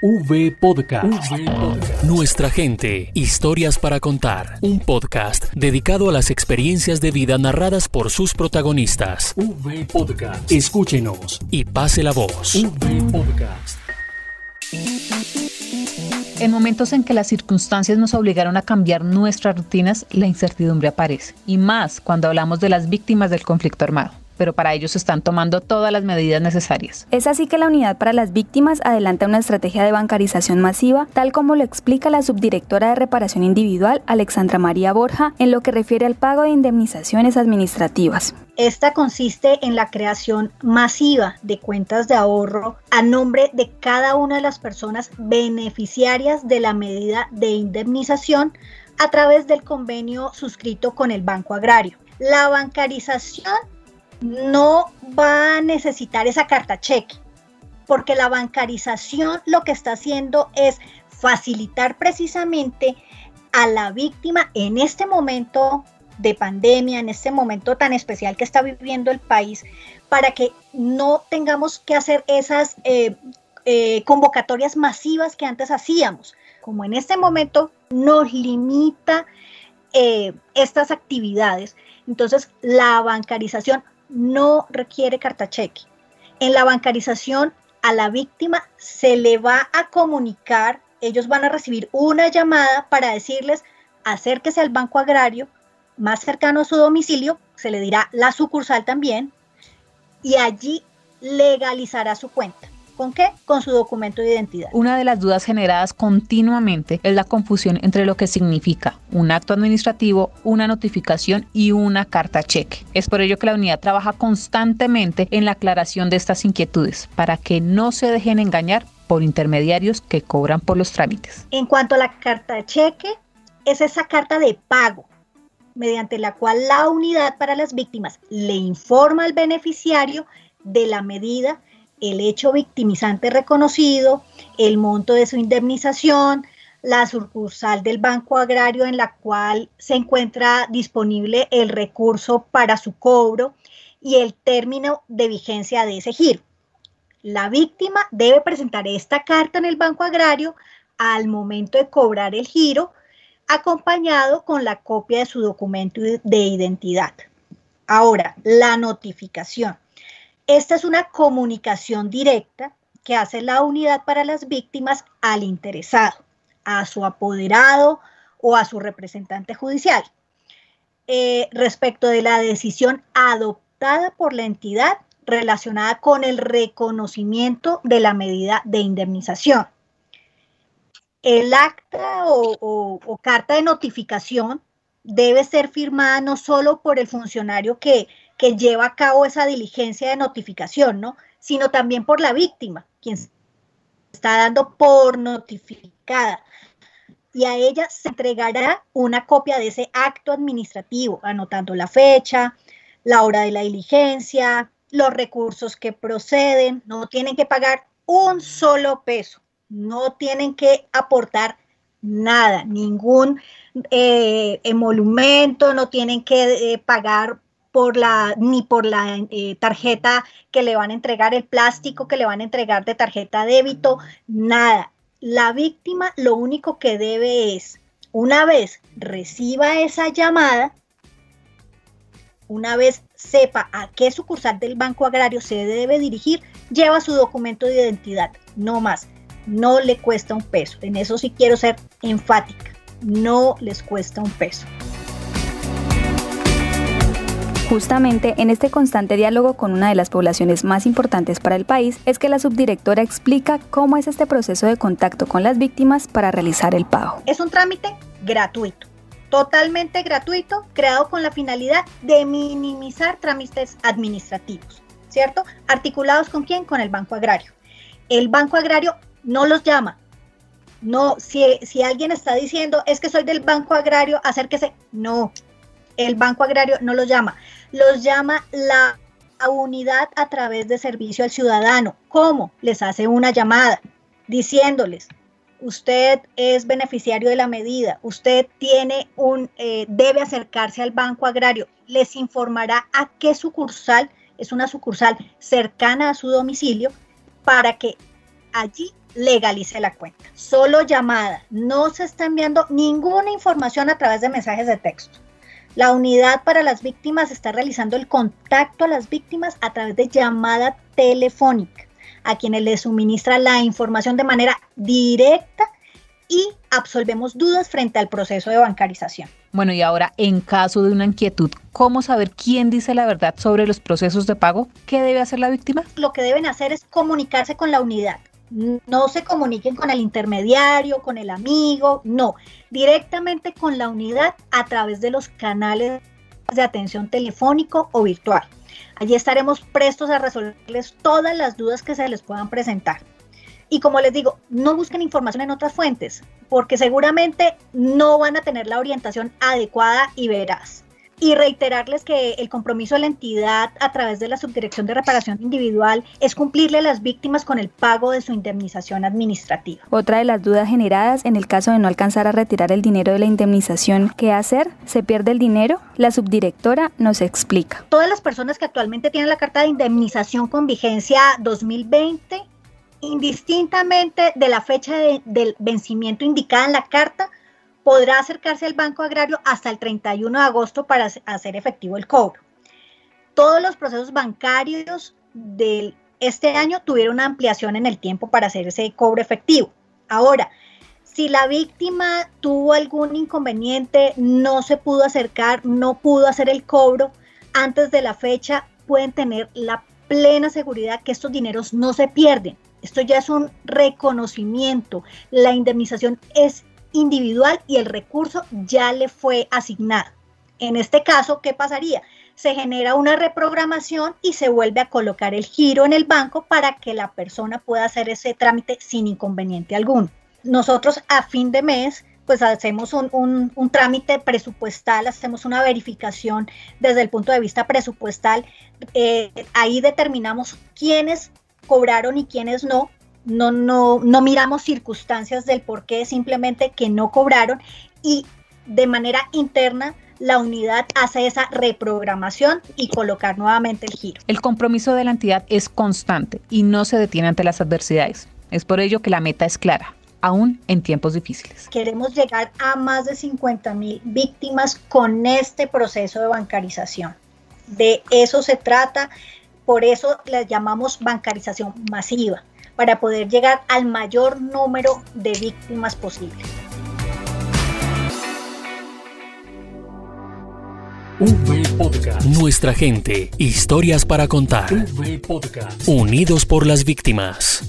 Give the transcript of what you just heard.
V Podcast. Nuestra gente, historias para contar. Un podcast dedicado a las experiencias de vida narradas por sus protagonistas. V Podcast. Escúchenos y pase la voz. V Podcast. En momentos en que las circunstancias nos obligaron a cambiar nuestras rutinas, la incertidumbre aparece. Y más cuando hablamos de las víctimas del conflicto armado pero para ello se están tomando todas las medidas necesarias. Es así que la Unidad para las Víctimas adelanta una estrategia de bancarización masiva, tal como lo explica la subdirectora de reparación individual, Alexandra María Borja, en lo que refiere al pago de indemnizaciones administrativas. Esta consiste en la creación masiva de cuentas de ahorro a nombre de cada una de las personas beneficiarias de la medida de indemnización a través del convenio suscrito con el Banco Agrario. La bancarización no va a necesitar esa carta cheque, porque la bancarización lo que está haciendo es facilitar precisamente a la víctima en este momento de pandemia, en este momento tan especial que está viviendo el país, para que no tengamos que hacer esas eh, eh, convocatorias masivas que antes hacíamos. Como en este momento nos limita eh, estas actividades, entonces la bancarización no requiere carta cheque. En la bancarización a la víctima se le va a comunicar, ellos van a recibir una llamada para decirles acérquese al banco agrario más cercano a su domicilio, se le dirá la sucursal también, y allí legalizará su cuenta. ¿Con qué? Con su documento de identidad. Una de las dudas generadas continuamente es la confusión entre lo que significa un acto administrativo, una notificación y una carta cheque. Es por ello que la unidad trabaja constantemente en la aclaración de estas inquietudes para que no se dejen engañar por intermediarios que cobran por los trámites. En cuanto a la carta cheque, es esa carta de pago mediante la cual la unidad para las víctimas le informa al beneficiario de la medida el hecho victimizante reconocido, el monto de su indemnización, la sucursal del Banco Agrario en la cual se encuentra disponible el recurso para su cobro y el término de vigencia de ese giro. La víctima debe presentar esta carta en el Banco Agrario al momento de cobrar el giro, acompañado con la copia de su documento de identidad. Ahora, la notificación. Esta es una comunicación directa que hace la unidad para las víctimas al interesado, a su apoderado o a su representante judicial. Eh, respecto de la decisión adoptada por la entidad relacionada con el reconocimiento de la medida de indemnización. El acta o, o carta de notificación debe ser firmada no solo por el funcionario que que lleva a cabo esa diligencia de notificación, ¿no? Sino también por la víctima, quien está dando por notificada. Y a ella se entregará una copia de ese acto administrativo, anotando la fecha, la hora de la diligencia, los recursos que proceden. No tienen que pagar un solo peso, no tienen que aportar nada, ningún eh, emolumento, no tienen que eh, pagar por la, ni por la eh, tarjeta que le van a entregar, el plástico que le van a entregar de tarjeta débito, nada. La víctima lo único que debe es, una vez reciba esa llamada, una vez sepa a qué sucursal del Banco Agrario se debe dirigir, lleva su documento de identidad, no más. No le cuesta un peso. En eso sí quiero ser enfática. No les cuesta un peso. Justamente en este constante diálogo con una de las poblaciones más importantes para el país es que la subdirectora explica cómo es este proceso de contacto con las víctimas para realizar el pago. Es un trámite gratuito, totalmente gratuito, creado con la finalidad de minimizar trámites administrativos, ¿cierto? Articulados con quién? Con el Banco Agrario. El Banco Agrario no los llama. No, si, si alguien está diciendo es que soy del Banco Agrario, acérquese. No, el Banco Agrario no los llama los llama la unidad a través de servicio al ciudadano. ¿Cómo? Les hace una llamada diciéndoles, usted es beneficiario de la medida, usted tiene un, eh, debe acercarse al banco agrario, les informará a qué sucursal, es una sucursal cercana a su domicilio, para que allí legalice la cuenta. Solo llamada, no se está enviando ninguna información a través de mensajes de texto. La unidad para las víctimas está realizando el contacto a las víctimas a través de llamada telefónica, a quienes les suministra la información de manera directa y absolvemos dudas frente al proceso de bancarización. Bueno, y ahora, en caso de una inquietud, ¿cómo saber quién dice la verdad sobre los procesos de pago? ¿Qué debe hacer la víctima? Lo que deben hacer es comunicarse con la unidad. No se comuniquen con el intermediario, con el amigo, no, directamente con la unidad a través de los canales de atención telefónico o virtual. Allí estaremos prestos a resolverles todas las dudas que se les puedan presentar. Y como les digo, no busquen información en otras fuentes, porque seguramente no van a tener la orientación adecuada y veraz y reiterarles que el compromiso de la entidad a través de la Subdirección de Reparación Individual es cumplirle a las víctimas con el pago de su indemnización administrativa. Otra de las dudas generadas en el caso de no alcanzar a retirar el dinero de la indemnización, ¿qué hacer? ¿Se pierde el dinero? La subdirectora nos explica. Todas las personas que actualmente tienen la carta de indemnización con vigencia 2020, indistintamente de la fecha de, del vencimiento indicada en la carta, podrá acercarse al Banco Agrario hasta el 31 de agosto para hacer efectivo el cobro. Todos los procesos bancarios de este año tuvieron una ampliación en el tiempo para hacer ese cobro efectivo. Ahora, si la víctima tuvo algún inconveniente, no se pudo acercar, no pudo hacer el cobro antes de la fecha, pueden tener la plena seguridad que estos dineros no se pierden. Esto ya es un reconocimiento. La indemnización es individual y el recurso ya le fue asignado. En este caso, ¿qué pasaría? Se genera una reprogramación y se vuelve a colocar el giro en el banco para que la persona pueda hacer ese trámite sin inconveniente alguno. Nosotros a fin de mes pues hacemos un, trámite presupuestal, hacemos una verificación desde el punto de vista presupuestal. Eh, ahí determinamos quiénes cobraron y quiénes no no, no, no miramos circunstancias del por qué, simplemente que no cobraron y de manera interna la unidad hace esa reprogramación y colocar nuevamente el giro. El compromiso de la entidad es constante y no se detiene ante las adversidades. Es por ello que la meta es clara, aún en tiempos difíciles. Queremos llegar a más de 50 mil víctimas con este proceso de bancarización. De eso se trata, por eso le llamamos bancarización masiva para poder llegar al mayor número de víctimas posible. Nuestra gente, historias para contar. Unidos por las víctimas.